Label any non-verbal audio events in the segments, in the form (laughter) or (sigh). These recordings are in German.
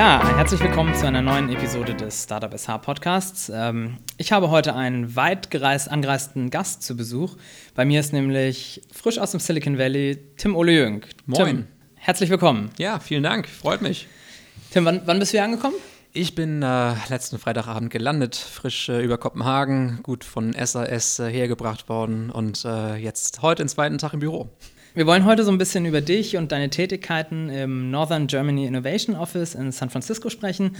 Ja, herzlich willkommen zu einer neuen Episode des Startup SH Podcasts. Ähm, ich habe heute einen weit gereist, angereisten Gast zu Besuch. Bei mir ist nämlich frisch aus dem Silicon Valley Tim Ole Jüng. Moin. Tim, herzlich willkommen. Ja, vielen Dank, freut mich. Tim, wann, wann bist du hier angekommen? Ich bin äh, letzten Freitagabend gelandet, frisch äh, über Kopenhagen, gut von SAS äh, hergebracht worden und äh, jetzt heute den zweiten Tag im Büro. Wir wollen heute so ein bisschen über dich und deine Tätigkeiten im Northern Germany Innovation Office in San Francisco sprechen.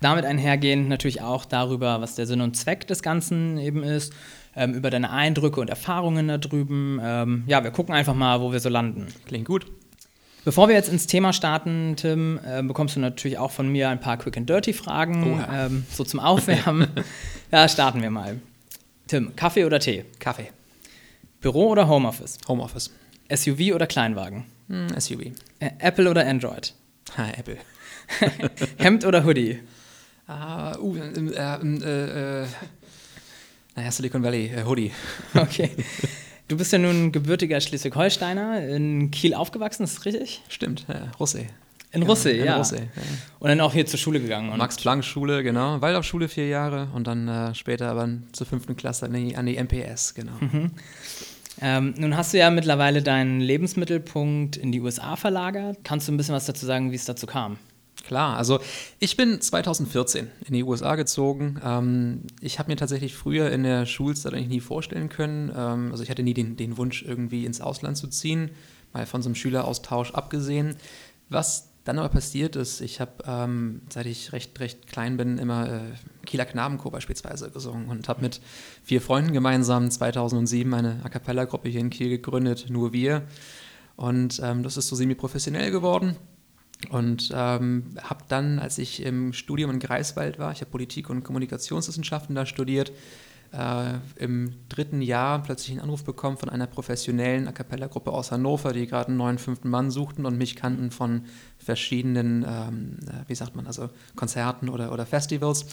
Damit einhergehend natürlich auch darüber, was der Sinn und Zweck des Ganzen eben ist, ähm, über deine Eindrücke und Erfahrungen da drüben. Ähm, ja, wir gucken einfach mal, wo wir so landen. Klingt gut. Bevor wir jetzt ins Thema starten, Tim, äh, bekommst du natürlich auch von mir ein paar Quick and Dirty Fragen, ähm, so zum Aufwärmen. (laughs) ja, starten wir mal. Tim, Kaffee oder Tee? Kaffee, Büro oder Homeoffice? Homeoffice, SUV oder Kleinwagen? hm, SUV, Apple oder Android? ha, Apple. (laughs) Hemd oder Hoodie? Ah, uh, äh, äh, äh, naja, Silicon Valley, äh, Hoodie. (laughs) Okay. Du bist ja nun gebürtiger Schleswig-Holsteiner, in Kiel aufgewachsen, ist das richtig? Stimmt, äh, Russe. In Russe, in ja. Russe, ja. Und dann auch hier zur Schule gegangen. Max-Planck-Schule, genau. Waldorfschule vier Jahre und dann äh, später aber zur fünften Klasse an die, an die MPS, genau. Ähm, nun hast du ja mittlerweile deinen Lebensmittelpunkt in die USA verlagert. Kannst du ein bisschen was dazu sagen, wie es dazu kam? Klar, also ich bin 2014 in die USA gezogen. Ähm, ich habe mir tatsächlich früher in der Schulzeit eigentlich nie vorstellen können. Ähm, also ich hatte nie den, den Wunsch, irgendwie ins Ausland zu ziehen, mal von so einem Schüleraustausch abgesehen. Was dann aber passiert ist, ich habe, ähm, seit ich recht, recht klein bin, immer äh, Kieler Knabenchor beispielsweise gesungen und habe mit vier Freunden gemeinsam 2007 eine A Cappella-Gruppe hier in Kiel gegründet, nur wir. Und ähm, das ist so semi-professionell geworden. Und ähm, habe dann, als ich im Studium in Greifswald war, ich habe Politik- und Kommunikationswissenschaften da studiert, äh, im dritten Jahr plötzlich einen Anruf bekommen von einer professionellen A Cappella-Gruppe aus Hannover, die gerade einen neuen fünften Mann suchten und mich kannten von verschiedenen, ähm, äh, wie sagt man, also Konzerten oder, oder Festivals.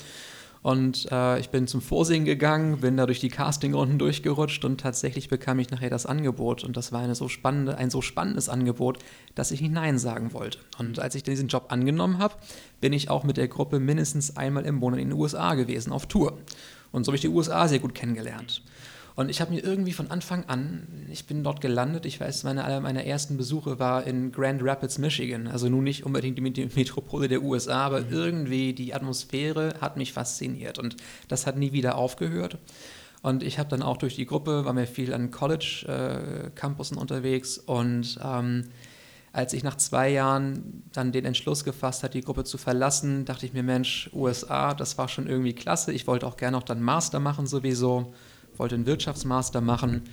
Und äh, ich bin zum Vorsingen gegangen, bin da durch die Castingrunden durchgerutscht und tatsächlich bekam ich nachher das Angebot. Und das war eine so spannende, ein so spannendes Angebot, dass ich nicht Nein sagen wollte. Und als ich diesen Job angenommen habe, bin ich auch mit der Gruppe mindestens einmal im Monat in den USA gewesen, auf Tour. Und so habe ich die USA sehr gut kennengelernt. Und ich habe mir irgendwie von Anfang an, ich bin dort gelandet, ich weiß, meine, einer meiner ersten Besuche war in Grand Rapids, Michigan. Also nun nicht unbedingt die Met- Metropole der USA, aber irgendwie die Atmosphäre hat mich fasziniert. Und das hat nie wieder aufgehört. Und ich habe dann auch durch die Gruppe, war mir viel an College-Campussen unterwegs und ähm, als ich nach zwei Jahren dann den Entschluss gefasst hat, die Gruppe zu verlassen, dachte ich mir, Mensch, USA, das war schon irgendwie klasse. Ich wollte auch gerne auch dann Master machen sowieso, wollte einen Wirtschaftsmaster machen.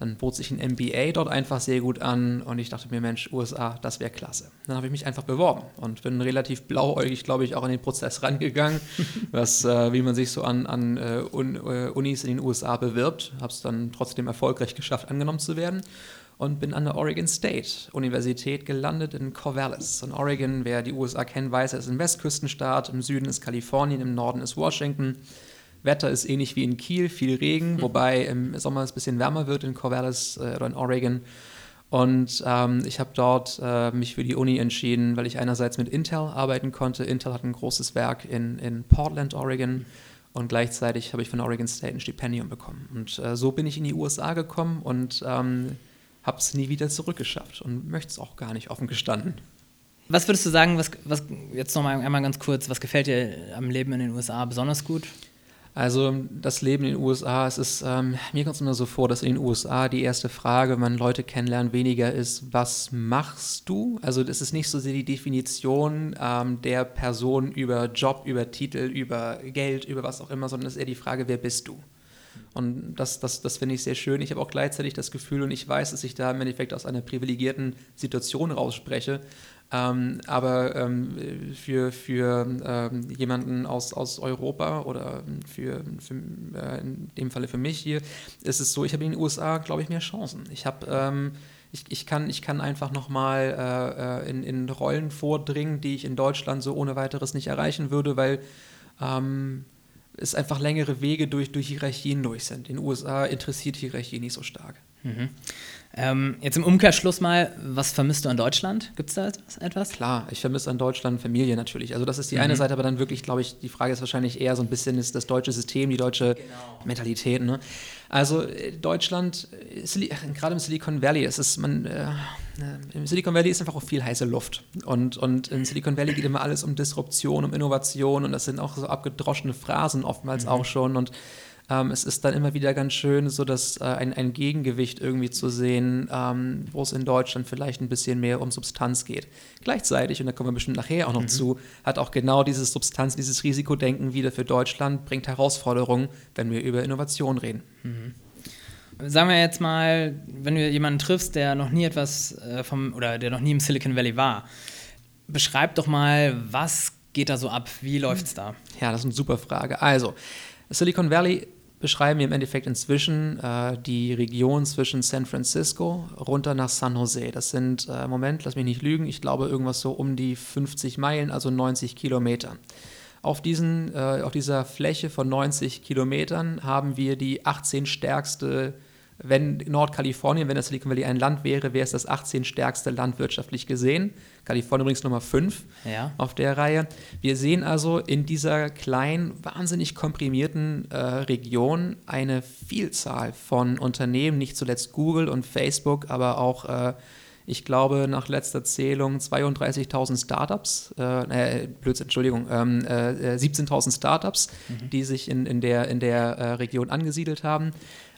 Dann bot sich ein MBA dort einfach sehr gut an und ich dachte mir, Mensch, USA, das wäre klasse. Dann habe ich mich einfach beworben und bin relativ blauäugig, glaube ich, auch in den Prozess rangegangen, (laughs) was, äh, wie man sich so an, an äh, Unis in den USA bewirbt. Habe es dann trotzdem erfolgreich geschafft, angenommen zu werden und bin an der Oregon State Universität gelandet in Corvallis. Und Oregon, wer die USA kennt, weiß, es ist ein Westküstenstaat. Im Süden ist Kalifornien, im Norden ist Washington. Wetter ist ähnlich wie in Kiel, viel Regen, wobei im Sommer es ein bisschen wärmer wird in Corvallis äh, oder in Oregon. Und ähm, ich habe dort äh, mich für die Uni entschieden, weil ich einerseits mit Intel arbeiten konnte. Intel hat ein großes Werk in, in Portland, Oregon. Und gleichzeitig habe ich von Oregon State ein Stipendium bekommen. Und äh, so bin ich in die USA gekommen und ähm, habe es nie wieder zurückgeschafft und möchte es auch gar nicht offen gestanden. Was würdest du sagen, was, was jetzt noch mal einmal ganz kurz, was gefällt dir am Leben in den USA besonders gut? Also das Leben in den USA, es ist, ähm, mir kommt es immer so vor, dass in den USA die erste Frage, wenn man Leute kennenlernt, weniger ist, was machst du? Also das ist nicht so sehr die Definition ähm, der Person über Job, über Titel, über Geld, über was auch immer, sondern es ist eher die Frage, wer bist du? Und das, das, das finde ich sehr schön. Ich habe auch gleichzeitig das Gefühl, und ich weiß, dass ich da im Endeffekt aus einer privilegierten Situation rausspreche, ähm, aber ähm, für, für ähm, jemanden aus, aus Europa oder für, für äh, in dem Falle für mich hier, ist es so, ich habe in den USA, glaube ich, mehr Chancen. Ich habe ähm, ich, ich, kann, ich kann einfach nochmal äh, in, in Rollen vordringen, die ich in Deutschland so ohne weiteres nicht erreichen würde, weil ähm, es einfach längere Wege durch, durch Hierarchien durch sind. In den USA interessiert Hierarchie nicht so stark. Mhm. Ähm, jetzt im Umkehrschluss mal, was vermisst du an Deutschland? Gibt es da etwas? Klar, ich vermisse an Deutschland Familie natürlich. Also das ist die mhm. eine Seite, aber dann wirklich, glaube ich, die Frage ist wahrscheinlich eher so ein bisschen ist das deutsche System, die deutsche genau. Mentalität. Ne? Also äh, Deutschland, äh, gerade im Silicon Valley, ist es man äh, im Silicon Valley ist einfach auch viel heiße Luft. Und, und im Silicon Valley geht immer alles um Disruption, um Innovation und das sind auch so abgedroschene Phrasen oftmals mhm. auch schon. Und ähm, es ist dann immer wieder ganz schön, so dass äh, ein, ein Gegengewicht irgendwie zu sehen, ähm, wo es in Deutschland vielleicht ein bisschen mehr um Substanz geht. Gleichzeitig, und da kommen wir bestimmt nachher auch noch mhm. zu, hat auch genau dieses Substanz, dieses Risikodenken wieder für Deutschland, bringt Herausforderungen, wenn wir über Innovation reden. Mhm. Sagen wir jetzt mal, wenn du jemanden triffst, der noch nie etwas äh, vom oder der noch nie im Silicon Valley war, beschreib doch mal, was geht da so ab? Wie läuft's da? Ja, das ist eine super Frage. Also, Silicon Valley beschreiben wir im Endeffekt inzwischen äh, die Region zwischen San Francisco runter nach San Jose. Das sind, äh, Moment, lass mich nicht lügen, ich glaube irgendwas so um die 50 Meilen, also 90 Kilometer. Auf, diesen, äh, auf dieser Fläche von 90 Kilometern haben wir die 18 stärkste wenn Nordkalifornien, wenn das Silicon Valley ein Land wäre, wäre es das 18 stärkste Land wirtschaftlich gesehen. Kalifornien übrigens Nummer 5 ja. auf der Reihe. Wir sehen also in dieser kleinen, wahnsinnig komprimierten äh, Region eine Vielzahl von Unternehmen, nicht zuletzt Google und Facebook, aber auch äh, ich glaube, nach letzter Zählung 32.000 Startups, äh, äh, Blödsinn, Entschuldigung, ähm, äh, 17.000 äh, Startups, mhm. die sich in, in der, in der äh, Region angesiedelt haben.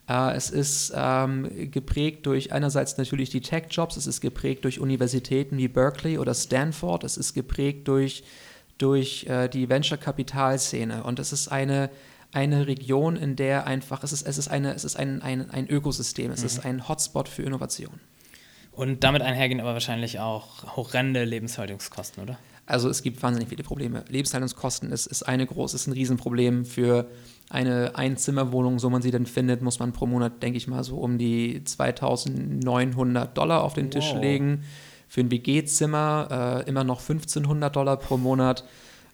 Äh, es ist ähm, geprägt durch einerseits natürlich die Tech-Jobs, es ist geprägt durch Universitäten wie Berkeley oder Stanford, es ist geprägt durch, durch äh, die Venture-Kapital-Szene und es ist eine, eine Region, in der einfach, es ist, es ist, eine, es ist ein, ein, ein Ökosystem, es mhm. ist ein Hotspot für Innovation. Und damit einhergehen aber wahrscheinlich auch horrende Lebenshaltungskosten, oder? Also es gibt wahnsinnig viele Probleme. Lebenshaltungskosten ist, ist eine groß, ist ein Riesenproblem für eine Einzimmerwohnung, so man sie denn findet, muss man pro Monat, denke ich mal, so um die 2900 Dollar auf den wow. Tisch legen. Für ein WG-Zimmer äh, immer noch 1500 Dollar pro Monat.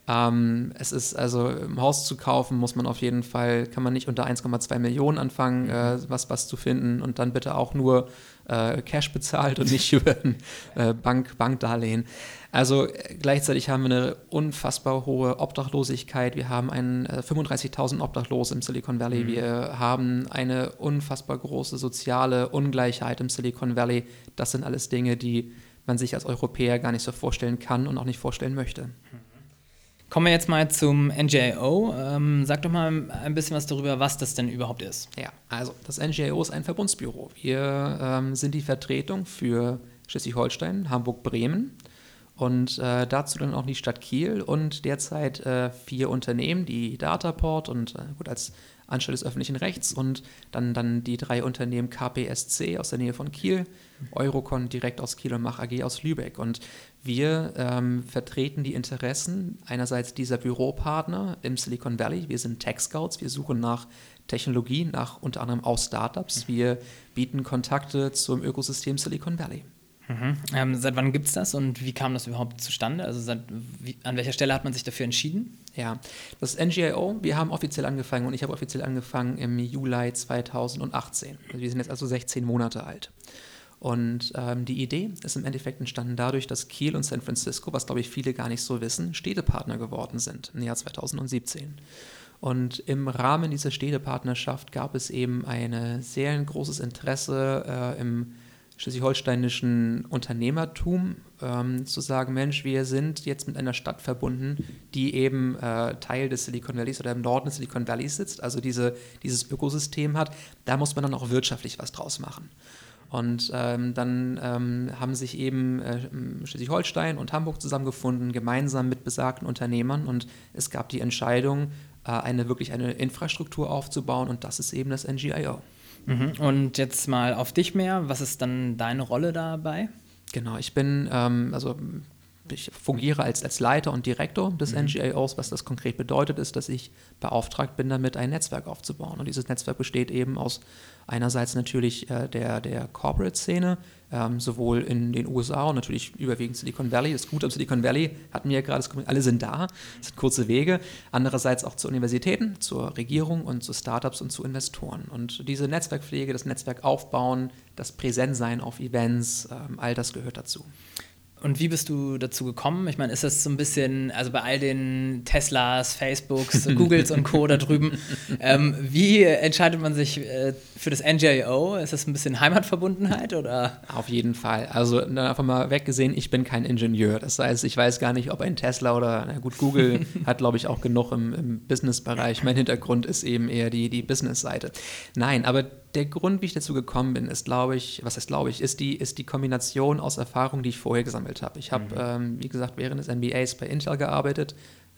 Ähm, es ist also im Haus zu kaufen, muss man auf jeden Fall, kann man nicht unter 1,2 Millionen anfangen, äh, was, was zu finden und dann bitte auch nur äh, Cash bezahlt und nicht (laughs) über ein äh, Bank, Bankdarlehen. Also äh, gleichzeitig haben wir eine unfassbar hohe Obdachlosigkeit. Wir haben einen, äh, 35.000 Obdachlose im Silicon Valley. Mhm. Wir haben eine unfassbar große soziale Ungleichheit im Silicon Valley. Das sind alles Dinge, die man sich als Europäer gar nicht so vorstellen kann und auch nicht vorstellen möchte. Mhm. Kommen wir jetzt mal zum NGIO. Ähm, sag doch mal ein bisschen was darüber, was das denn überhaupt ist. Ja, also das NGIO ist ein Verbundsbüro. Wir ähm, sind die Vertretung für Schleswig-Holstein, Hamburg, Bremen und äh, dazu dann auch die Stadt Kiel und derzeit äh, vier Unternehmen, die Dataport und äh, gut als Anstalt des öffentlichen Rechts und dann, dann die drei Unternehmen KPSC aus der Nähe von Kiel, Eurocon direkt aus Kiel und Mach AG aus Lübeck. Und wir ähm, vertreten die Interessen einerseits dieser Büropartner im Silicon Valley. Wir sind Tech Scouts, wir suchen nach Technologie, nach unter anderem auch Startups. Wir bieten Kontakte zum Ökosystem Silicon Valley. Mhm. Ähm, seit wann gibt es das und wie kam das überhaupt zustande? Also seit, wie, an welcher Stelle hat man sich dafür entschieden? Ja, das NGIO, wir haben offiziell angefangen und ich habe offiziell angefangen im Juli 2018. Also wir sind jetzt also 16 Monate alt. Und ähm, die Idee ist im Endeffekt entstanden dadurch, dass Kiel und San Francisco, was glaube ich viele gar nicht so wissen, Städtepartner geworden sind im Jahr 2017. Und im Rahmen dieser Städtepartnerschaft gab es eben ein sehr großes Interesse äh, im schleswig-holsteinischen Unternehmertum, ähm, zu sagen, Mensch, wir sind jetzt mit einer Stadt verbunden, die eben äh, Teil des Silicon Valleys oder im Norden des Silicon Valleys sitzt, also diese, dieses Ökosystem hat, da muss man dann auch wirtschaftlich was draus machen. Und ähm, dann ähm, haben sich eben äh, Schleswig-Holstein und Hamburg zusammengefunden, gemeinsam mit besagten Unternehmern. Und es gab die Entscheidung, äh, eine wirklich eine Infrastruktur aufzubauen. Und das ist eben das NGIO. Mhm. Und jetzt mal auf dich mehr. Was ist dann deine Rolle dabei? Genau, ich bin, ähm, also ich fungiere als, als Leiter und Direktor des mhm. NGAOs. Was das konkret bedeutet, ist, dass ich beauftragt bin, damit ein Netzwerk aufzubauen. Und dieses Netzwerk besteht eben aus einerseits natürlich äh, der, der Corporate-Szene, ähm, sowohl in den USA und natürlich überwiegend Silicon Valley. Das Gute am Silicon Valley hatten wir ja gerade, alle sind da, es sind kurze Wege. Andererseits auch zu Universitäten, zur Regierung und zu Startups und zu Investoren. Und diese Netzwerkpflege, das Netzwerk aufbauen, das Präsentsein auf Events, ähm, all das gehört dazu. Und wie bist du dazu gekommen? Ich meine, ist das so ein bisschen, also bei all den Teslas, Facebooks, (laughs) Googles und Co. da drüben, ähm, wie entscheidet man sich äh, für das NGIO? Ist das ein bisschen Heimatverbundenheit oder? Auf jeden Fall. Also dann einfach mal weggesehen, ich bin kein Ingenieur. Das heißt, ich weiß gar nicht, ob ein Tesla oder, na gut, Google (laughs) hat, glaube ich, auch genug im, im Business-Bereich. Mein Hintergrund ist eben eher die, die Business-Seite. Nein, aber der Grund, wie ich dazu gekommen bin, ist, glaube ich, was heißt glaube ich, ist die, ist die Kombination aus Erfahrungen, die ich vorher gesammelt habe. Ich habe, mhm. ähm, wie gesagt, während des MBAs bei Intel gearbeitet,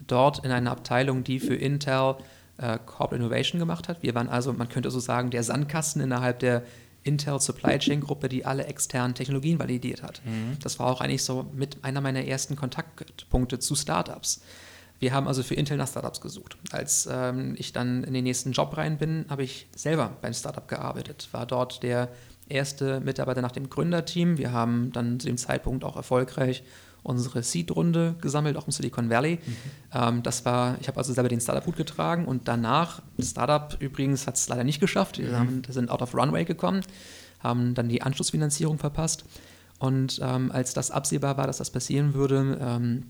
dort in einer Abteilung, die für Intel äh, Corporate Innovation gemacht hat. Wir waren also, man könnte so sagen, der Sandkasten innerhalb der Intel Supply Chain Gruppe, die alle externen Technologien validiert hat. Mhm. Das war auch eigentlich so mit einer meiner ersten Kontaktpunkte zu Startups. Wir haben also für Intel nach Startups gesucht. Als ähm, ich dann in den nächsten Job rein bin, habe ich selber beim Startup gearbeitet, war dort der erste Mitarbeiter nach dem Gründerteam. Wir haben dann zu dem Zeitpunkt auch erfolgreich unsere Seed-Runde gesammelt, auch im Silicon Valley. Mhm. Ähm, das war, ich habe also selber den Startup-Hut getragen und danach, das Startup übrigens hat es leider nicht geschafft, wir mhm. sind out of runway gekommen, haben dann die Anschlussfinanzierung verpasst. Und ähm, als das absehbar war, dass das passieren würde, ähm,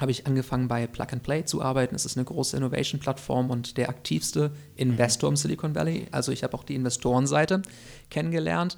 habe ich angefangen bei Plug and Play zu arbeiten. Es ist eine große Innovation-Plattform und der aktivste Investor im Silicon Valley. Also ich habe auch die Investorenseite kennengelernt.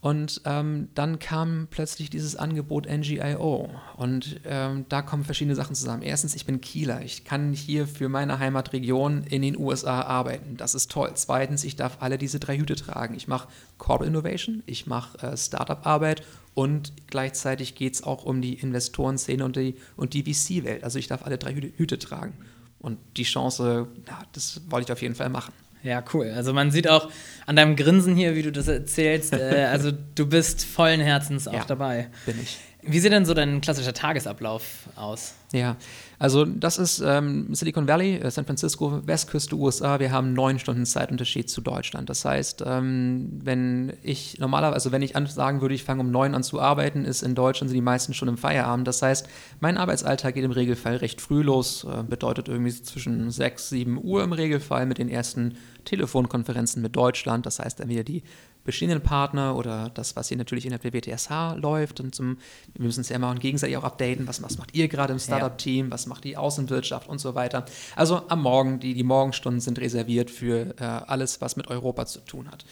Und ähm, dann kam plötzlich dieses Angebot NGIO. Und ähm, da kommen verschiedene Sachen zusammen. Erstens, ich bin Kieler. Ich kann hier für meine Heimatregion in den USA arbeiten. Das ist toll. Zweitens, ich darf alle diese drei Hüte tragen. Ich mache Corporate Innovation, ich mache äh, Startup-Arbeit und gleichzeitig geht es auch um die Investorenszene und die, und die VC-Welt. Also ich darf alle drei Hüte, Hüte tragen. Und die Chance, ja, das wollte ich auf jeden Fall machen. Ja, cool. Also man sieht auch an deinem Grinsen hier, wie du das erzählst, äh, (laughs) also du bist vollen Herzens auch ja, dabei. Bin ich. Wie sieht denn so dein klassischer Tagesablauf aus? Ja, also das ist ähm, Silicon Valley, äh, San Francisco, Westküste USA. Wir haben neun Stunden Zeitunterschied zu Deutschland. Das heißt, ähm, wenn ich normalerweise, also wenn ich sagen würde, ich fange um neun an zu arbeiten, ist in Deutschland sind die meisten schon im Feierabend. Das heißt, mein Arbeitsalltag geht im Regelfall recht früh los, äh, bedeutet irgendwie zwischen sechs, sieben Uhr im Regelfall mit den ersten Telefonkonferenzen mit Deutschland. Das heißt, dann wieder die bestehenden Partner oder das, was hier natürlich innerhalb der WTSH läuft. Und zum, wir müssen uns ja immer gegenseitig auch updaten, was, was macht ihr gerade im Startup-Team, was macht die Außenwirtschaft und so weiter. Also am Morgen, die, die Morgenstunden sind reserviert für äh, alles, was mit Europa zu tun hat.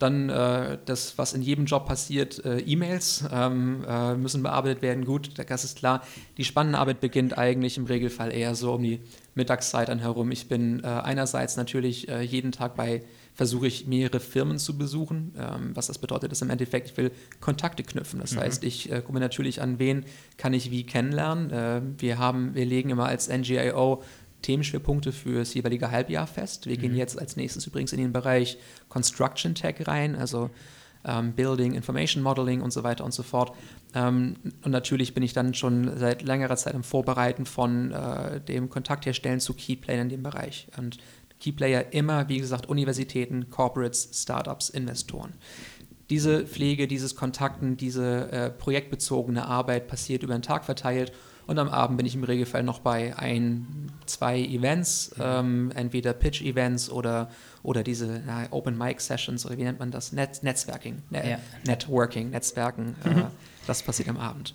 Dann äh, das, was in jedem Job passiert, äh, E-Mails ähm, äh, müssen bearbeitet werden. Gut, das ist klar. Die spannende Arbeit beginnt eigentlich im Regelfall eher so um die Mittagszeit dann herum. Ich bin äh, einerseits natürlich äh, jeden Tag bei versuche ich mehrere Firmen zu besuchen. Ähm, was das bedeutet, ist im Endeffekt, ich will Kontakte knüpfen. Das mhm. heißt, ich äh, gucke natürlich an, wen kann ich wie kennenlernen. Äh, wir haben, wir legen immer als NGIO Themenschwerpunkte für das jeweilige Halbjahr fest. Wir mhm. gehen jetzt als nächstes übrigens in den Bereich Construction Tech rein, also ähm, Building, Information Modeling und so weiter und so fort. Ähm, und natürlich bin ich dann schon seit längerer Zeit im Vorbereiten von äh, dem Kontakt herstellen zu Keyplayern in dem Bereich. Und Keyplayer immer, wie gesagt, Universitäten, Corporates, Startups, Investoren. Diese Pflege, dieses Kontakten, diese äh, projektbezogene Arbeit passiert über den Tag verteilt und am Abend bin ich im Regelfall noch bei ein, zwei Events, mhm. ähm, entweder Pitch-Events oder, oder diese ja, Open-Mic-Sessions oder wie nennt man das? Net Netzwerking, ne ja. Networking, Netzwerken. Äh, das passiert am Abend.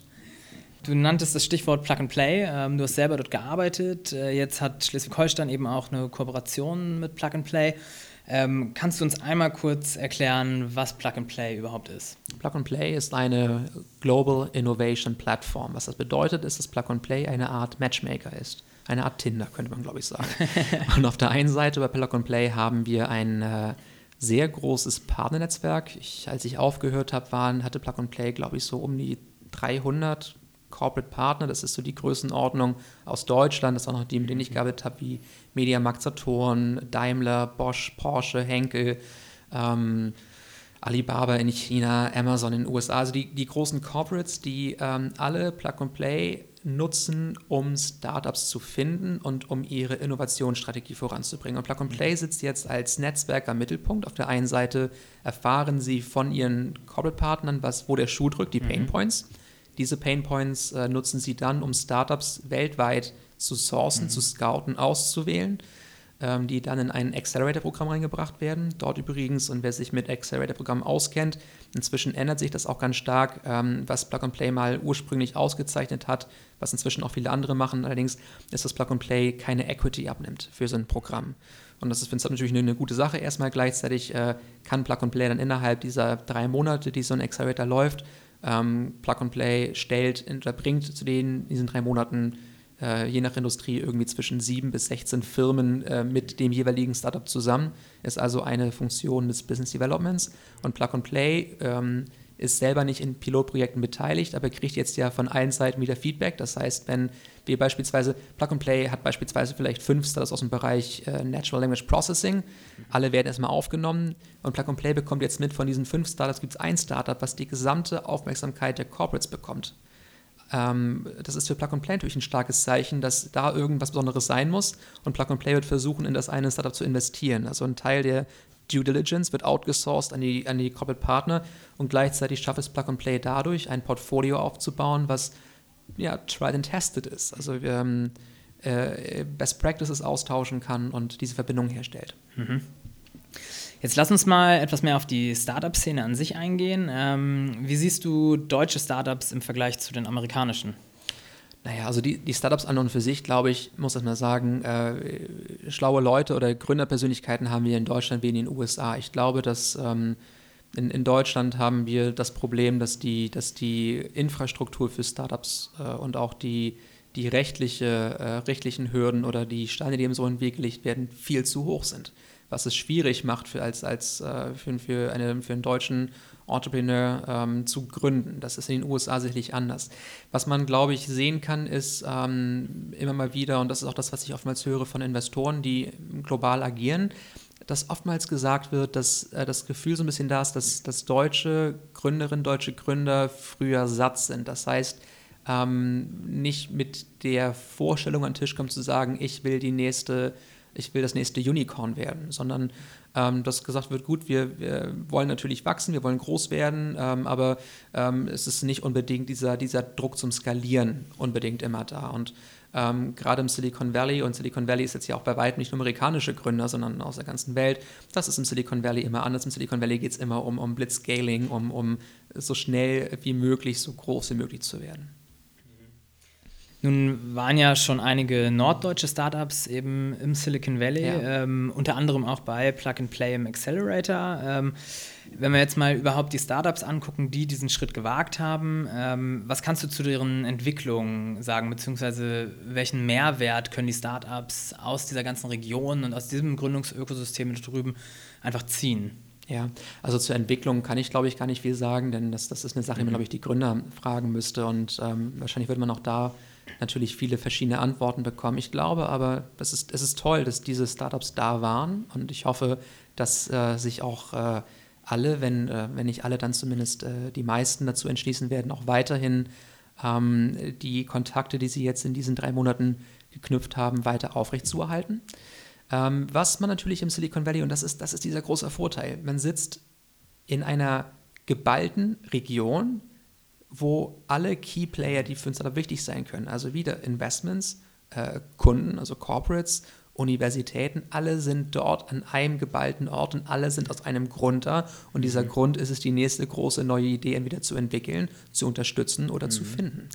Du nanntest das Stichwort Plug and Play. Ähm, du hast selber dort gearbeitet. Äh, jetzt hat Schleswig-Holstein eben auch eine Kooperation mit Plug and Play. Ähm, kannst du uns einmal kurz erklären, was Plug and Play überhaupt ist? Plug and Play ist eine Global Innovation Platform. Was das bedeutet, ist, dass Plug and Play eine Art Matchmaker ist. Eine Art Tinder, könnte man, glaube ich, sagen. (laughs) und auf der einen Seite bei Plug and Play haben wir ein äh, sehr großes Partnernetzwerk. Ich, als ich aufgehört habe, hatte Plug and Play, glaube ich, so um die 300 Corporate Partner, das ist so die Größenordnung aus Deutschland, das ist auch noch die, mit denen ich gearbeitet habe, wie Mediamarkt Saturn, Daimler, Bosch, Porsche, Henkel, ähm, Alibaba in China, Amazon in den USA, also die, die großen Corporates, die ähm, alle Plug and Play nutzen, um Startups zu finden und um ihre Innovationsstrategie voranzubringen. Und Plug and Play sitzt jetzt als Netzwerk am Mittelpunkt. Auf der einen Seite erfahren sie von ihren Corporate-Partnern, was, wo der Schuh drückt, die Pain mhm. Points. Diese Pain Points äh, nutzen sie dann, um Startups weltweit zu sourcen, mhm. zu scouten, auszuwählen ähm, die dann in ein Accelerator-Programm reingebracht werden. Dort übrigens, und wer sich mit Accelerator-Programmen auskennt, inzwischen ändert sich das auch ganz stark, ähm, was Plug and Play mal ursprünglich ausgezeichnet hat, was inzwischen auch viele andere machen. Allerdings ist das Plug and Play keine Equity abnimmt für so ein Programm. Und das ist für uns natürlich eine, eine, gute Sache. Erstmal gleichzeitig äh, kann Plug and Play dann innerhalb dieser drei Monate, die so ein Accelerator läuft, ähm, Plug and Play stellt oder bringt zu in diesen drei Monaten äh, je nach Industrie irgendwie zwischen sieben bis 16 Firmen äh, mit dem jeweiligen Startup zusammen. Ist also eine Funktion des Business Developments. Und Plug and Play ähm, ist selber nicht in Pilotprojekten beteiligt, aber kriegt jetzt ja von allen Seiten wieder Feedback. Das heißt, wenn wir beispielsweise, Plug and Play hat beispielsweise vielleicht fünf Startups aus dem Bereich äh, Natural Language Processing, alle werden erstmal aufgenommen und Plug and Play bekommt jetzt mit, von diesen fünf Startups gibt es ein Startup, was die gesamte Aufmerksamkeit der Corporates bekommt. Ähm, das ist für Plug and Play natürlich ein starkes Zeichen, dass da irgendwas Besonderes sein muss und Plug and Play wird versuchen, in das eine Startup zu investieren. Also ein Teil der Due Diligence wird outgesourced an die, an die Corporate Partner und gleichzeitig schafft es Plug and Play dadurch, ein Portfolio aufzubauen, was ja, tried and tested ist. Also ähm, äh, Best Practices austauschen kann und diese Verbindung herstellt. Mhm. Jetzt lass uns mal etwas mehr auf die Startup-Szene an sich eingehen. Ähm, wie siehst du deutsche Startups im Vergleich zu den amerikanischen? Naja, also die, die Startups an und für sich, glaube ich, muss das mal sagen, äh, schlaue Leute oder Gründerpersönlichkeiten haben wir in Deutschland wie in den USA. Ich glaube, dass ähm, in, in, Deutschland haben wir das Problem, dass die, dass die Infrastruktur für Startups äh, und auch die, die rechtliche, äh, rechtlichen Hürden oder die Steine, die im so in den Weg gelegt werden, viel zu hoch sind was es schwierig macht für, als, als, äh, für, für, eine, für einen deutschen Entrepreneur ähm, zu gründen. Das ist in den USA sicherlich anders. Was man, glaube ich, sehen kann, ist ähm, immer mal wieder, und das ist auch das, was ich oftmals höre von Investoren, die global agieren, dass oftmals gesagt wird, dass äh, das Gefühl so ein bisschen da ist, dass, dass deutsche Gründerinnen, deutsche Gründer früher satt sind. Das heißt, ähm, nicht mit der Vorstellung an den Tisch kommen zu sagen, ich will die nächste ich will das nächste Unicorn werden, sondern ähm, dass gesagt wird, gut, wir, wir, wollen natürlich wachsen, wir wollen groß werden, ähm, aber ähm, es ist nicht unbedingt dieser, dieser Druck zum Skalieren unbedingt immer da. Und ähm, gerade im Silicon Valley, und Silicon Valley ist jetzt ja auch bei weitem nicht nur amerikanische Gründer, sondern aus der ganzen Welt, das ist im Silicon Valley immer anders. Im Silicon Valley geht es immer um, um Blitzscaling, um, um so schnell wie möglich, so groß wie möglich zu werden. Nun waren ja schon einige norddeutsche Startups eben im Silicon Valley, ja. ähm, unter anderem auch bei Plug and Play im Accelerator. Ähm, wenn wir jetzt mal überhaupt die Startups angucken, die diesen Schritt gewagt haben, ähm, was kannst du zu deren Entwicklung sagen, beziehungsweise welchen Mehrwert können die Startups aus dieser ganzen Region und aus diesem Gründungsökosystem drüben einfach ziehen? Ja, also zur Entwicklung kann ich, glaube ich, gar nicht viel sagen, denn das, das ist eine Sache, die man, mhm. glaube ich, die Gründer fragen müsste und ähm, wahrscheinlich würde man auch da natürlich viele verschiedene Antworten bekommen. Ich glaube aber, es ist, es ist toll, dass diese Startups da waren und ich hoffe, dass äh, sich auch äh, alle, wenn, äh, wenn nicht alle, dann zumindest äh, die meisten dazu entschließen werden, auch weiterhin ähm, die Kontakte, die sie jetzt in diesen drei Monaten geknüpft haben, weiter aufrechtzuerhalten. Ähm, was man natürlich im Silicon Valley, und das ist, das ist dieser große Vorteil, man sitzt in einer geballten Region, wo alle Key Player, die für uns aber wichtig sein können, also wieder Investments, äh, Kunden, also Corporates, Universitäten, alle sind dort an einem geballten Ort und alle sind aus einem Grund da. Und dieser mhm. Grund ist es, die nächste große neue Idee entweder zu entwickeln, zu unterstützen oder mhm. zu finden.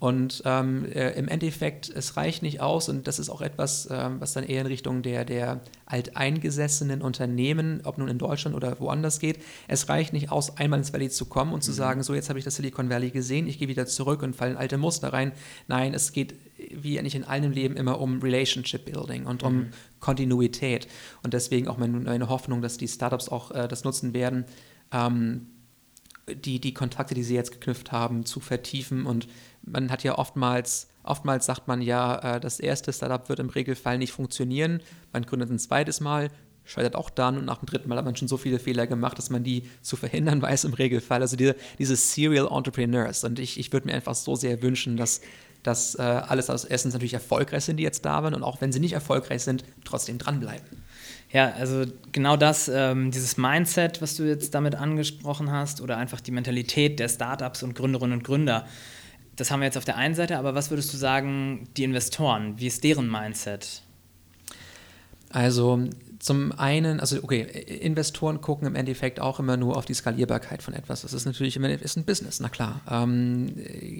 Und ähm, äh, im Endeffekt, es reicht nicht aus, und das ist auch etwas, ähm, was dann eher in Richtung der, der alteingesessenen Unternehmen, ob nun in Deutschland oder woanders geht, es reicht nicht aus, einmal ins Valley zu kommen und zu mhm. sagen, so jetzt habe ich das Silicon Valley gesehen, ich gehe wieder zurück und falle in alte Muster rein. Nein, es geht wie eigentlich in allem Leben immer um Relationship Building und um mhm. Kontinuität. Und deswegen auch meine, Hoffnung, dass die Startups auch äh, das nutzen werden, ähm, die, die Kontakte, die sie jetzt geknüpft haben, zu vertiefen. Und man hat ja oftmals, oftmals sagt man ja, äh, das erste Startup wird im Regelfall nicht funktionieren. Man gründet ein zweites Mal, scheitert auch dann und nach dem dritten Mal hat man schon so viele Fehler gemacht, dass man die zu verhindern (laughs) weiß im Regelfall. Also diese, diese Serial Entrepreneurs. Und ich, ich würde mir einfach so sehr wünschen, dass, dass äh, alles aus Essens natürlich erfolgreich sind, die jetzt da waren und auch wenn sie nicht erfolgreich sind, trotzdem dranbleiben. Ja, also genau das, ähm, dieses Mindset, was du jetzt damit angesprochen hast, oder einfach die Mentalität der Startups und Gründerinnen und Gründer, das haben wir jetzt auf der einen Seite, aber was würdest du sagen, die Investoren, wie ist deren Mindset? Also zum einen, also okay, Investoren gucken im Endeffekt auch immer nur auf die Skalierbarkeit von etwas. Das ist natürlich immer ist ein Business, na klar. Ähm,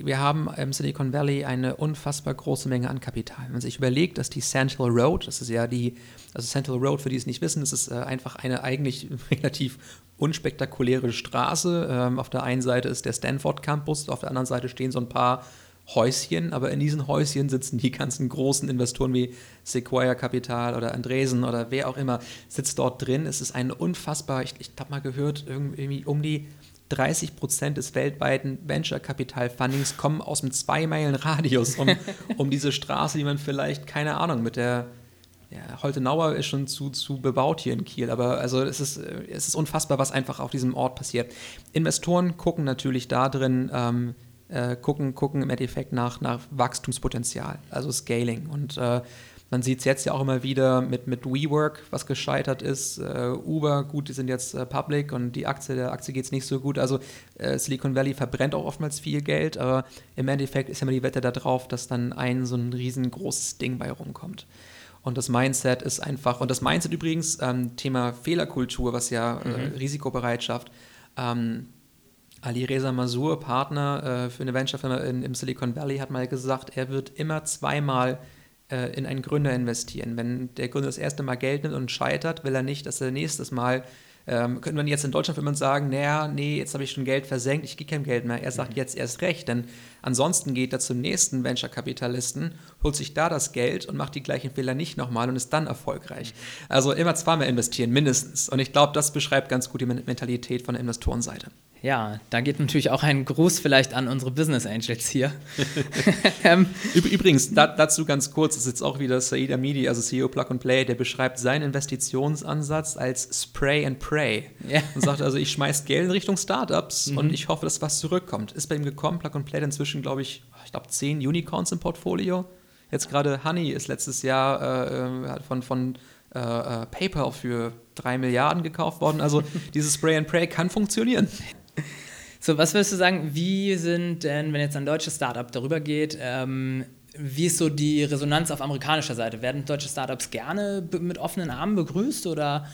wir haben im Silicon Valley eine unfassbar große Menge an Kapital. Wenn man sich überlegt, dass die Central Road, das ist ja die, also Central Road, für die es nicht wissen, das ist äh, einfach eine eigentlich (laughs) relativ unspektakuläre Straße. Ähm, auf der einen Seite ist der Stanford Campus, auf der anderen Seite stehen so ein paar Häuschen, aber in diesen Häuschen sitzen die ganzen großen Investoren wie Sequoia Capital oder Andresen oder wer auch immer, sitzt dort drin. Es ist ein unfassbar, ich, ich habe mal gehört, irgendwie um die 30 Prozent des weltweiten Venture Capital Fundings kommen aus einem zwei Meilen Radius um, (laughs) um diese Straße, die man vielleicht, keine Ahnung, mit der ja, Holtenauer ist schon zu, zu bebaut hier in Kiel, aber also es ist, es ist unfassbar, was einfach auf diesem Ort passiert. Investoren gucken natürlich da drin, ähm, äh, gucken, gucken im Endeffekt nach, nach Wachstumspotenzial, also Scaling. Und äh, man sieht es jetzt ja auch immer wieder mit, mit WeWork, was gescheitert ist. Äh, Uber, gut, die sind jetzt äh, public und die Aktie, der Aktie geht es nicht so gut. Also äh, Silicon Valley verbrennt auch oftmals viel Geld, aber im Endeffekt ist ja immer die Wette darauf, dass dann ein so ein riesengroßes Ding bei rumkommt. Und das Mindset ist einfach, und das Mindset übrigens, ähm, Thema Fehlerkultur, was ja äh, mhm. Risikobereitschaft, ähm, Ali Reza Masur, Partner äh, für eine Venture-Firma im Silicon Valley, hat mal gesagt, er wird immer zweimal äh, in einen Gründer investieren. Wenn der Gründer das erste Mal Geld nimmt und scheitert, will er nicht, dass er nächstes Mal ähm, könnte man jetzt in Deutschland man sagen, naja, nee, jetzt habe ich schon Geld versenkt, ich gehe kein Geld mehr. Er sagt mhm. jetzt erst recht, denn ansonsten geht er zum nächsten Venture-Kapitalisten, holt sich da das Geld und macht die gleichen Fehler nicht nochmal und ist dann erfolgreich. Mhm. Also immer zweimal investieren, mindestens. Und ich glaube, das beschreibt ganz gut die Mentalität von der Investorenseite. Ja, da geht natürlich auch ein Gruß vielleicht an unsere Business Angels hier. (laughs) Ähm, übrigens, da, dazu ganz kurz, ist jetzt auch wieder Said Amidi, also CEO Plug and Play, der beschreibt seinen Investitionsansatz als Spray and Pray. Ja. Und sagt also, ich schmeiß Geld in Richtung Startups mhm. und ich hoffe, dass was zurückkommt. Ist bei ihm gekommen, Plug and Play inzwischen, glaube ich, ich glaube, zehn Unicorns im Portfolio. Jetzt gerade Honey ist letztes Jahr äh, äh von, von äh, äh, PayPal für drei Milliarden gekauft worden. Also (laughs) dieses Spray and Pray kann funktionieren. So, was würdest du sagen, wie sind denn, wenn jetzt ein deutsches Startup darüber geht, ähm, wie ist so die Resonanz auf amerikanischer Seite? Werden deutsche Startups gerne mit offenen Armen begrüßt oder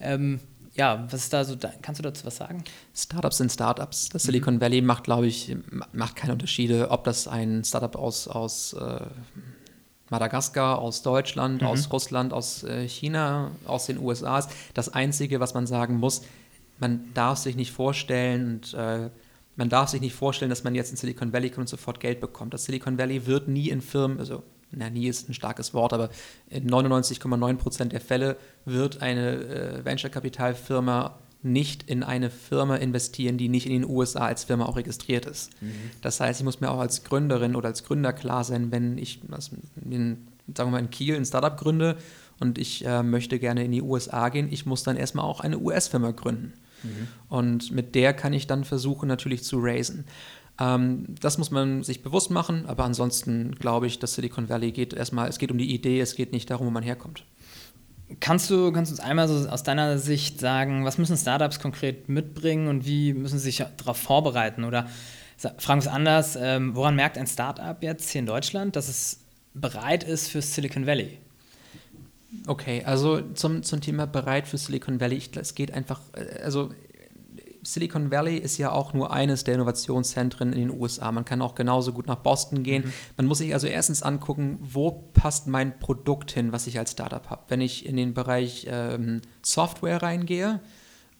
ähm, ja, was ist da so, kannst du dazu was sagen? Startups sind Startups. Das Silicon mhm. Valley macht, glaube ich, macht keine Unterschiede, ob das ein Startup aus, aus äh, Madagaskar, aus Deutschland, mhm. aus Russland, aus äh, China, aus den USA ist. Das Einzige, was man sagen muss, man darf sich nicht vorstellen und äh, man darf sich nicht vorstellen, dass man jetzt in Silicon Valley kommt und sofort Geld bekommt. Das Silicon Valley wird nie in Firmen, also na, nie ist ein starkes Wort, aber in 99,9 Prozent der Fälle wird eine äh, Venture-Kapital-Firma nicht in eine Firma investieren, die nicht in den USA als Firma auch registriert ist. Mhm. Das heißt, ich muss mir auch als Gründerin oder als Gründer klar sein, wenn ich in, sagen wir mal in Kiel ein Startup gründe und ich äh, möchte gerne in die USA gehen, ich muss dann erstmal auch eine US-Firma gründen. Mhm. Und mit der kann ich dann versuchen, natürlich zu raisen. Ähm, das muss man sich bewusst machen, aber ansonsten glaube ich, dass Silicon Valley geht erstmal, es geht um die Idee, es geht nicht darum, wo man herkommt. Kannst du, kannst uns einmal so aus deiner Sicht sagen, was müssen Startups konkret mitbringen und wie müssen sie sich darauf vorbereiten? Oder fragen wir es anders, ähm, woran merkt ein Startup jetzt hier in Deutschland, dass es bereit ist für Silicon Valley? Okay, also zum, zum Thema bereit für Silicon Valley, ich, es geht einfach, äh, also Silicon Valley ist ja auch nur eines der Innovationszentren in den USA. Man kann auch genauso gut nach Boston gehen. Mhm. Man muss sich also erstens angucken, wo passt mein Produkt hin, was ich als Startup habe. Wenn ich in den Bereich ähm, Software reingehe,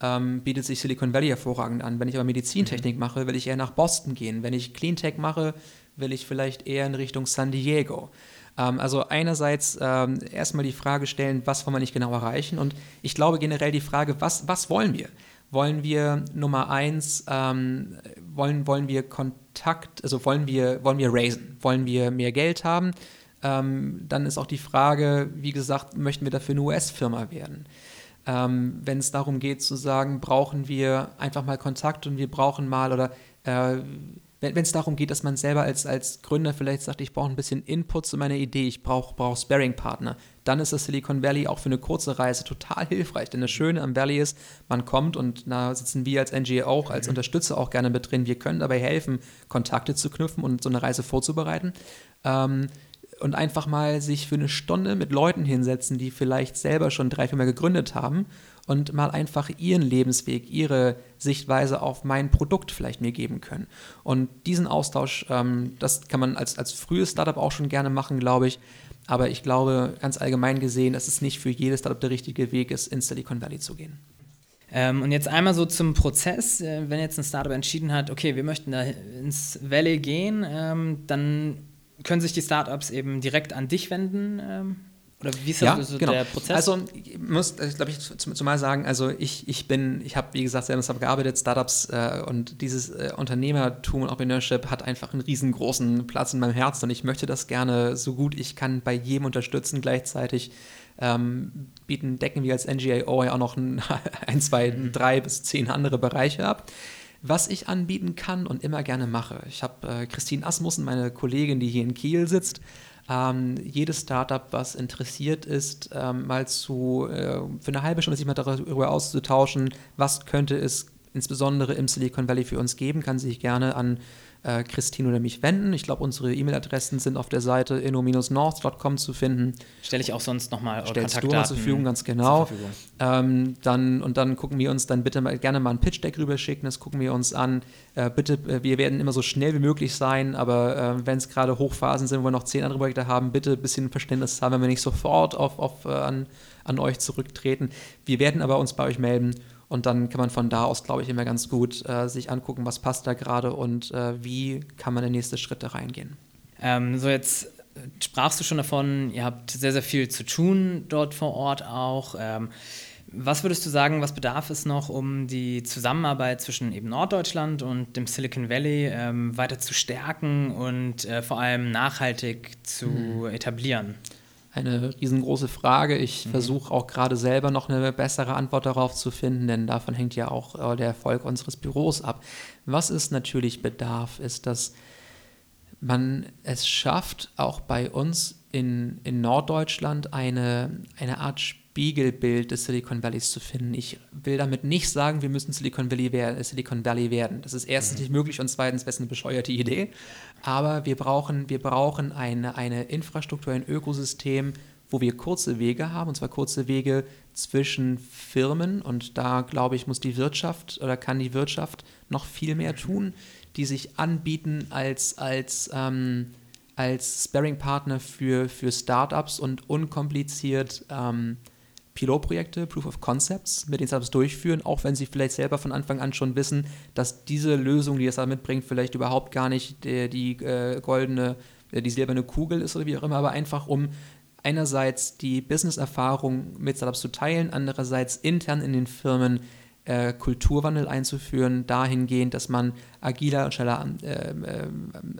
ähm, bietet sich Silicon Valley hervorragend an. Wenn ich aber Medizintechnik mhm. mache, will ich eher nach Boston gehen. Wenn ich Cleantech mache, will ich vielleicht eher in Richtung San Diego. Ähm, also einerseits ähm, erstmal die Frage stellen, was wollen wir nicht genau erreichen? Und ich glaube generell die Frage, was, was wollen wir? Wollen wir Nummer eins, ähm, wollen, wollen wir Kontakt, also wollen wir, wollen wir raisen? Wollen wir mehr Geld haben? Ähm, dann ist auch die Frage, wie gesagt, möchten wir dafür eine US-Firma werden? ähm, wenn es darum geht zu sagen, brauchen wir einfach mal Kontakt und wir brauchen mal oder äh, wenn es darum geht, dass man selber als, als Gründer vielleicht sagt, ich brauche ein bisschen Input zu meiner Idee, ich brauche brauch Sparing-Partner, dann ist das Silicon Valley auch für eine kurze Reise total (laughs) hilfreich. Denn das Schöne am Valley ist, man kommt und da sitzen wir als NGO auch, als. Unterstützer auch gerne mit drin. Wir können dabei helfen, Kontakte zu knüpfen und so eine Reise vorzubereiten. Ähm, und einfach mal sich für eine Stunde mit Leuten hinsetzen, die vielleicht selber schon drei, vier Mal gegründet haben und mal einfach ihren Lebensweg, ihre Sichtweise auf mein Produkt vielleicht mir geben können. Und diesen Austausch, ähm, das kann man als, als frühes Startup auch schon gerne machen, glaube ich. Aber ich glaube, ganz allgemein gesehen, dass es nicht für jedes Startup der richtige Weg ist, ins Silicon Valley zu gehen. Ähm, und jetzt einmal so zum Prozess, äh, wenn jetzt ein Startup entschieden hat, okay, wir möchten da ins Valley gehen, ähm, dann können sich die Startups eben direkt an dich wenden? Oder wie ist das ja, so genau. der Prozess? Also ich muss, glaube ich, zumal sagen, also ich, ich bin, ich habe, wie gesagt, sehr Startup gearbeitet, Startups äh, und dieses äh, Unternehmertum und Entrepreneurship hat einfach einen riesengroßen Platz in meinem Herzen und ich möchte das gerne so gut ich kann bei jedem unterstützen. Gleichzeitig ähm, bieten, decken wir als NGAO ja auch noch ein, (laughs) ein zwei, mhm. drei bis zehn andere Bereiche ab was ich anbieten kann und immer gerne mache. Ich habe äh, Christine Asmussen, meine Kollegin, die hier in Kiel sitzt, ähm, jedes Startup, was interessiert ist, ähm, mal zu, äh, für eine halbe Stunde sich mal darüber auszutauschen, was könnte es insbesondere im Silicon Valley für uns geben, kann sich gerne an äh, Christine oder mich wenden. Ich glaube, unsere E-Mail-Adressen sind auf der Seite inno-north.com zu finden. Stelle ich auch sonst nochmal Stellst du mal zur Verfügung, ganz genau. Ähm, dann, und dann gucken wir uns dann bitte mal, gerne mal ein Pitch-Deck rüberschicken, das gucken wir uns an. Äh, bitte, äh, wir werden immer so schnell wie möglich sein, aber äh, wenn es gerade Hochphasen sind, wo wir noch zehn andere Projekte haben, bitte ein bisschen Verständnis haben, wenn wir nicht sofort auf, auf, äh, an, an euch zurücktreten. Wir werden aber uns bei euch melden und dann kann man von da aus, glaube ich, immer ganz gut äh, sich angucken, was passt da gerade und äh, wie kann man in nächste Schritte reingehen. Ähm, so, jetzt sprachst du schon davon, ihr habt sehr, sehr viel zu tun dort vor Ort auch. Ähm, was würdest du sagen, was bedarf es noch, um die Zusammenarbeit zwischen eben Norddeutschland und dem Silicon Valley ähm, weiter zu stärken und äh, vor allem nachhaltig zu hm. etablieren? Eine riesengroße Frage. Ich mhm. versuche auch gerade selber noch eine bessere Antwort darauf zu finden, denn davon hängt ja auch äh, der Erfolg unseres Büros ab. Was es natürlich bedarf, ist, dass man es schafft, auch bei uns in, in Norddeutschland eine, eine Art Spiegelbild des Silicon Valleys zu finden. Ich will damit nicht sagen, wir müssen Silicon Valley, wer Silicon Valley werden. Das ist erstens mhm. nicht möglich und zweitens wäre es eine bescheuerte Idee. Aber wir brauchen, wir brauchen eine, eine Infrastruktur, ein Ökosystem, wo wir kurze Wege haben, und zwar kurze Wege zwischen Firmen. Und da, glaube ich, muss die Wirtschaft oder kann die Wirtschaft noch viel mehr tun, die sich anbieten als, als ähm, als Sparring-Partner für, für Startups und unkompliziert ähm, Pilotprojekte, Proof of Concepts mit den Startups durchführen, auch wenn sie vielleicht selber von Anfang an schon wissen, dass diese Lösung, die das da mitbringt, vielleicht überhaupt gar nicht die, die äh, goldene, äh, die silberne Kugel ist oder wie auch immer, aber einfach um einerseits die Business-Erfahrung mit Startups zu teilen, andererseits intern in den Firmen äh, Kulturwandel einzuführen, dahingehend, dass man agiler und schneller äh, äh,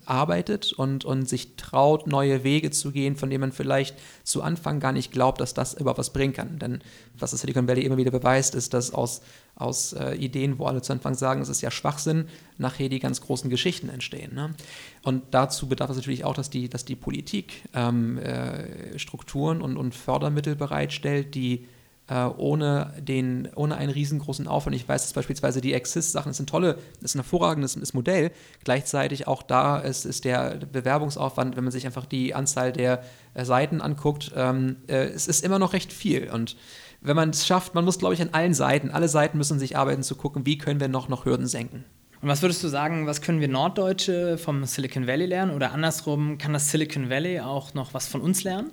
arbeitet und, und sich traut, neue Wege zu gehen, von denen man vielleicht zu Anfang gar nicht glaubt, dass das überhaupt was bringen kann. Denn was das Silicon Valley immer wieder beweist, ist, dass aus, aus äh, Ideen, wo alle zu Anfang sagen, es ist ja Schwachsinn, nachher die ganz großen Geschichten entstehen. Ne? Und dazu bedarf es natürlich auch, dass die, dass die Politik ähm, äh, Strukturen und, und Fördermittel bereitstellt, die äh, ohne, den, ohne einen riesengroßen Aufwand. Ich weiß, dass beispielsweise die Exist-Sachen, sind tolle, das ist ein hervorragendes Modell. Gleichzeitig auch da ist, ist der Bewerbungsaufwand, wenn man sich einfach die Anzahl der äh, Seiten anguckt, ähm, äh, es ist immer noch recht viel. Und wenn man es schafft, man muss, glaube ich, an allen Seiten, alle Seiten müssen sich arbeiten zu gucken, wie können wir noch, noch Hürden senken. Und was würdest du sagen, was können wir Norddeutsche vom Silicon Valley lernen? Oder andersrum, kann das Silicon Valley auch noch was von uns lernen?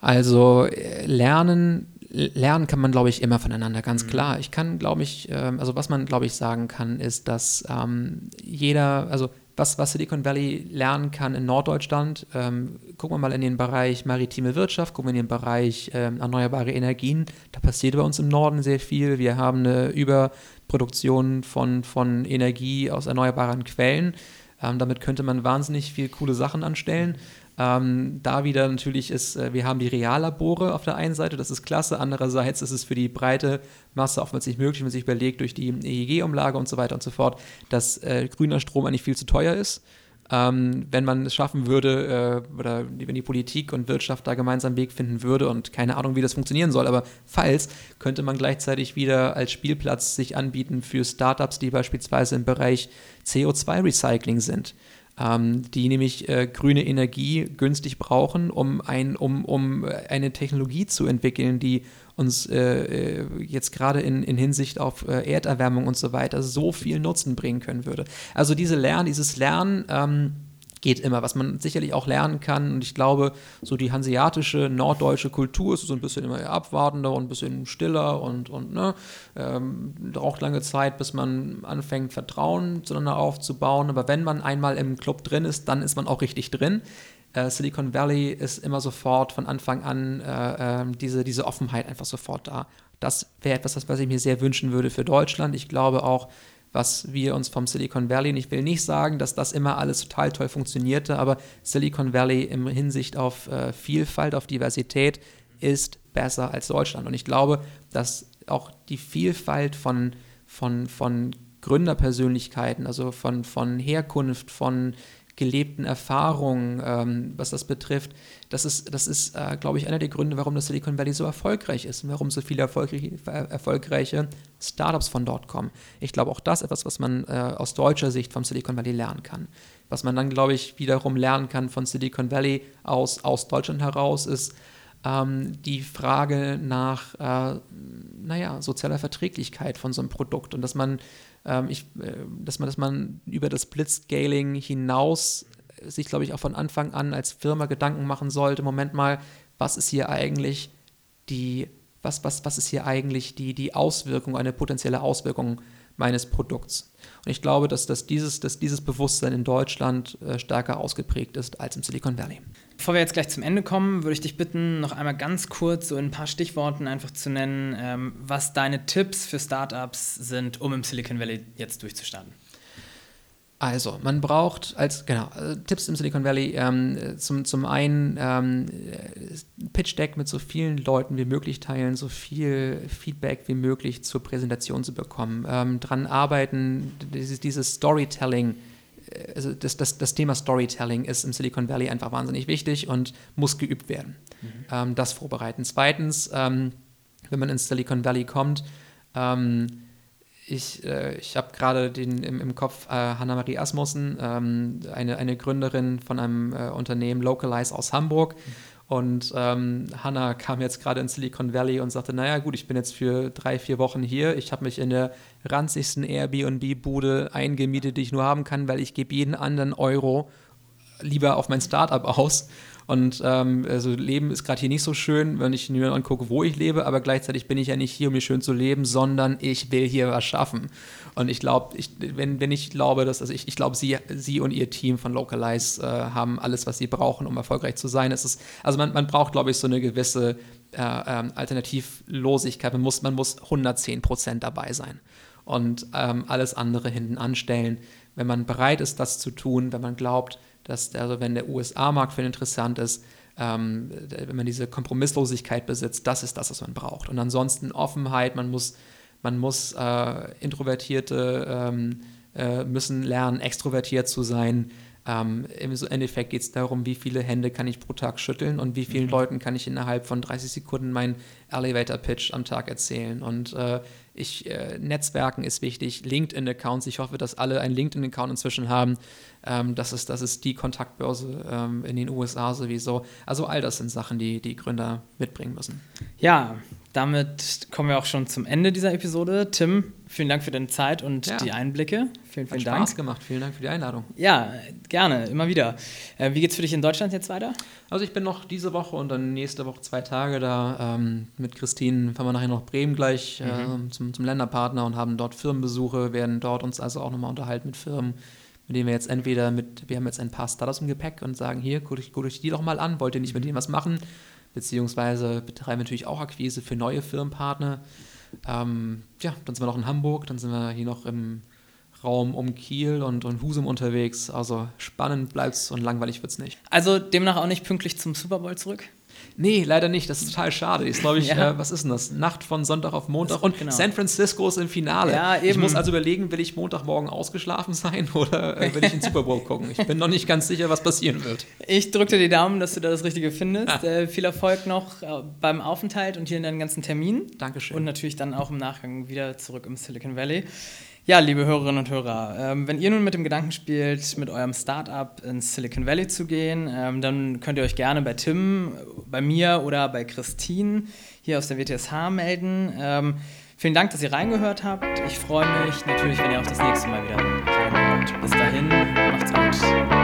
Also äh, lernen lernen kann man, glaube ich, immer voneinander, ganz mhm. klar. Ich kann, glaube ich, ähm, also was man, glaube ich, sagen kann, ist, dass ähm, jeder, also was, was Silicon Valley lernen kann in Norddeutschland, ähm, gucken wir mal in den Bereich maritime Wirtschaft, gucken wir in den Bereich ähm, erneuerbare Energien. Da passiert bei uns im Norden sehr viel. Wir haben eine Überproduktion von, von Energie aus erneuerbaren Quellen. Ähm, damit könnte man wahnsinnig viel coole Sachen anstellen. Ähm, da wieder natürlich ist, äh, wir haben die Reallabore auf der einen Seite, das ist klasse. Andererseits ist es für die breite Masse oftmals nicht möglich, wenn man sich überlegt, durch die EEG-Umlage und so weiter und so fort, dass äh, grüner Strom eigentlich viel zu teuer ist. Ähm, wenn man es schaffen würde, äh, oder wenn die Politik und Wirtschaft da gemeinsam einen Weg finden würde und keine Ahnung, wie das funktionieren soll, aber falls, könnte man gleichzeitig wieder als Spielplatz sich anbieten für Startups, die beispielsweise im Bereich CO2-Recycling sind ähm, die nämlich äh, grüne Energie günstig brauchen, um, ein, um, um eine Technologie zu entwickeln, die uns äh, äh, jetzt gerade in, in Hinsicht auf äh, Erderwärmung und so weiter so viel Nutzen bringen können würde. Also diese Lernen, dieses Lernen, ähm, geht immer, was man sicherlich auch lernen kann. Und ich glaube, so die hanseatische, norddeutsche Kultur ist so ein bisschen immer abwartender und ein bisschen stiller und, und ne, ähm, braucht lange Zeit, bis man anfängt, Vertrauen zueinander aufzubauen. Aber wenn man einmal im Club drin ist, dann ist man auch richtig drin. Äh, Silicon Valley ist immer sofort von Anfang an äh, äh, diese, diese Offenheit einfach sofort da. Das wäre etwas, was ich mir sehr wünschen würde für Deutschland. Ich glaube auch, was wir uns vom Silicon Valley, und ich will nicht sagen, dass das immer alles total toll funktionierte, aber Silicon Valley im Hinsicht auf äh, Vielfalt, auf Diversität ist besser als Deutschland. Und ich glaube, dass auch die Vielfalt von, von, von Gründerpersönlichkeiten, also von, von Herkunft, von gelebten Erfahrungen, ähm, was das betrifft. Das ist, das ist äh, glaube ich, einer der Gründe, warum das Silicon Valley so erfolgreich ist und warum so viele erfolgreiche, erfolgreiche Startups von dort kommen. Ich glaube, auch das ist etwas, was man äh, aus deutscher Sicht vom Silicon Valley lernen kann. Was man dann, glaube ich, wiederum lernen kann von Silicon Valley aus, aus Deutschland heraus, ist, ähm, die Frage nach, äh, naja, sozialer Verträglichkeit von so einem Produkt und dass man ähm, ich, äh, dass, man, dass man über das Blitzscaling hinaus sich, glaube ich, auch von Anfang an als Firma Gedanken machen sollte, Moment mal, was ist hier eigentlich die, was, was, was ist hier eigentlich die, die Auswirkung, eine potenzielle Auswirkung meines Produkts. Und ich glaube, dass, dass, dieses, dass dieses Bewusstsein in Deutschland äh, stärker ausgeprägt ist als im Silicon Valley. Bevor wir jetzt gleich zum Ende kommen, würde ich dich bitten, noch einmal ganz kurz so in ein paar Stichworten einfach zu nennen, ähm, was deine Tipps für Startups sind, um im Silicon Valley jetzt durchzustarten. Also, man braucht als, genau, äh, Tipps im Silicon Valley, ähm, zum, zum einen ähm, Pitch Deck mit so vielen Leuten wie möglich teilen, so viel Feedback wie möglich zur Präsentation zu bekommen, ähm, dran arbeiten, dieses, dieses Storytelling, äh, also das, das, das Thema Storytelling ist im Silicon Valley einfach wahnsinnig wichtig und muss geübt werden. Mhm. Ähm, das vorbereiten. Zweitens, ähm, wenn man ins Silicon Valley kommt, ähm, ich, äh, ich habe gerade im, im Kopf äh, Hanna-Marie Asmussen, ähm, eine, eine Gründerin von einem äh, Unternehmen Localize aus Hamburg. Und ähm, Hanna kam jetzt gerade in Silicon Valley und sagte, naja gut, ich bin jetzt für drei, vier Wochen hier. Ich habe mich in der ranzigsten Airbnb-Bude eingemietet, die ich nur haben kann, weil ich gebe jeden anderen Euro lieber auf mein Startup aus. Und ähm, also Leben ist gerade hier nicht so schön, wenn ich mir angucke, wo ich lebe, aber gleichzeitig bin ich ja nicht hier, um hier schön zu leben, sondern ich will hier was schaffen. Und ich glaube, wenn, wenn ich glaube, dass, also ich, ich glaube, sie, sie und ihr Team von Localize äh, haben alles, was sie brauchen, um erfolgreich zu sein. Es ist, also man, man braucht, glaube ich, so eine gewisse äh, äh, Alternativlosigkeit. Man muss, man muss 110 Prozent dabei sein und ähm, alles andere hinten anstellen. Wenn man bereit ist, das zu tun, wenn man glaubt, dass also wenn der USA-Markt für ihn interessant ist, ähm, wenn man diese Kompromisslosigkeit besitzt, das ist das, was man braucht. Und ansonsten Offenheit, man muss, man muss äh, Introvertierte ähm, äh, müssen lernen, extrovertiert zu sein. Ähm, Im Endeffekt geht es darum, wie viele Hände kann ich pro Tag schütteln und wie vielen mhm. Leuten kann ich innerhalb von 30 Sekunden meinen Elevator-Pitch am Tag erzählen. Und äh, ich, äh, Netzwerken ist wichtig, LinkedIn-Accounts. Ich hoffe, dass alle einen LinkedIn-Account inzwischen haben. Ähm, das, ist, das ist die Kontaktbörse ähm, in den USA sowieso. Also all das sind Sachen, die die Gründer mitbringen müssen. Ja, damit kommen wir auch schon zum Ende dieser Episode. Tim, vielen Dank für deine Zeit und ja. die Einblicke. Vielen, vielen Hat Dank. Spaß gemacht. Vielen Dank für die Einladung. Ja, gerne, immer wieder. Äh, wie geht's für dich in Deutschland jetzt weiter? Also ich bin noch diese Woche und dann nächste Woche zwei Tage da. Ähm, mit Christine fahren wir nachher noch Bremen gleich mhm. äh, zum, zum Länderpartner und haben dort Firmenbesuche, werden dort uns also auch nochmal unterhalten mit Firmen, mit denen wir jetzt entweder mit, wir haben jetzt ein paar Startups im Gepäck und sagen, hier, guckt euch, guckt euch die doch mal an, wollt ihr nicht mit denen was machen? Beziehungsweise betreiben natürlich auch Akquise für neue Firmenpartner. Ähm, ja, dann sind wir noch in Hamburg, dann sind wir hier noch im Raum um Kiel und, und Husum unterwegs. Also spannend bleibt's und langweilig wird's nicht. Also demnach auch nicht pünktlich zum Super Bowl zurück? Nee, leider nicht. Das ist total schade. Ist, glaube ich, ja. äh, was ist denn das? Nacht von Sonntag auf Montag und genau. San Francisco ist im Finale. Ja. Ich muss also überlegen, will ich Montagmorgen ausgeschlafen sein (laughs) oder äh, will ich den Super Bowl gucken? Ich bin noch nicht ganz sicher, was passieren wird. Ich drücke dir die Daumen, dass du da das Richtige findest. Ja. Äh, viel Erfolg noch äh, beim Aufenthalt und hier in deinen ganzen Terminen. Dankeschön. Und natürlich dann auch im Nachgang wieder zurück im Silicon Valley. Ja, liebe Hörerinnen und Hörer, ähm, wenn ihr nun mit dem Gedanken spielt, mit eurem Startup ins Silicon Valley zu gehen, ähm, dann könnt ihr euch gerne bei Tim, bei mir oder bei Christine hier aus der WTSH melden. Ähm, vielen Dank, dass ihr reingehört habt. Ich freue mich natürlich, wenn ihr auch das nächste Mal wieder reinhört. Bis dahin, macht's gut.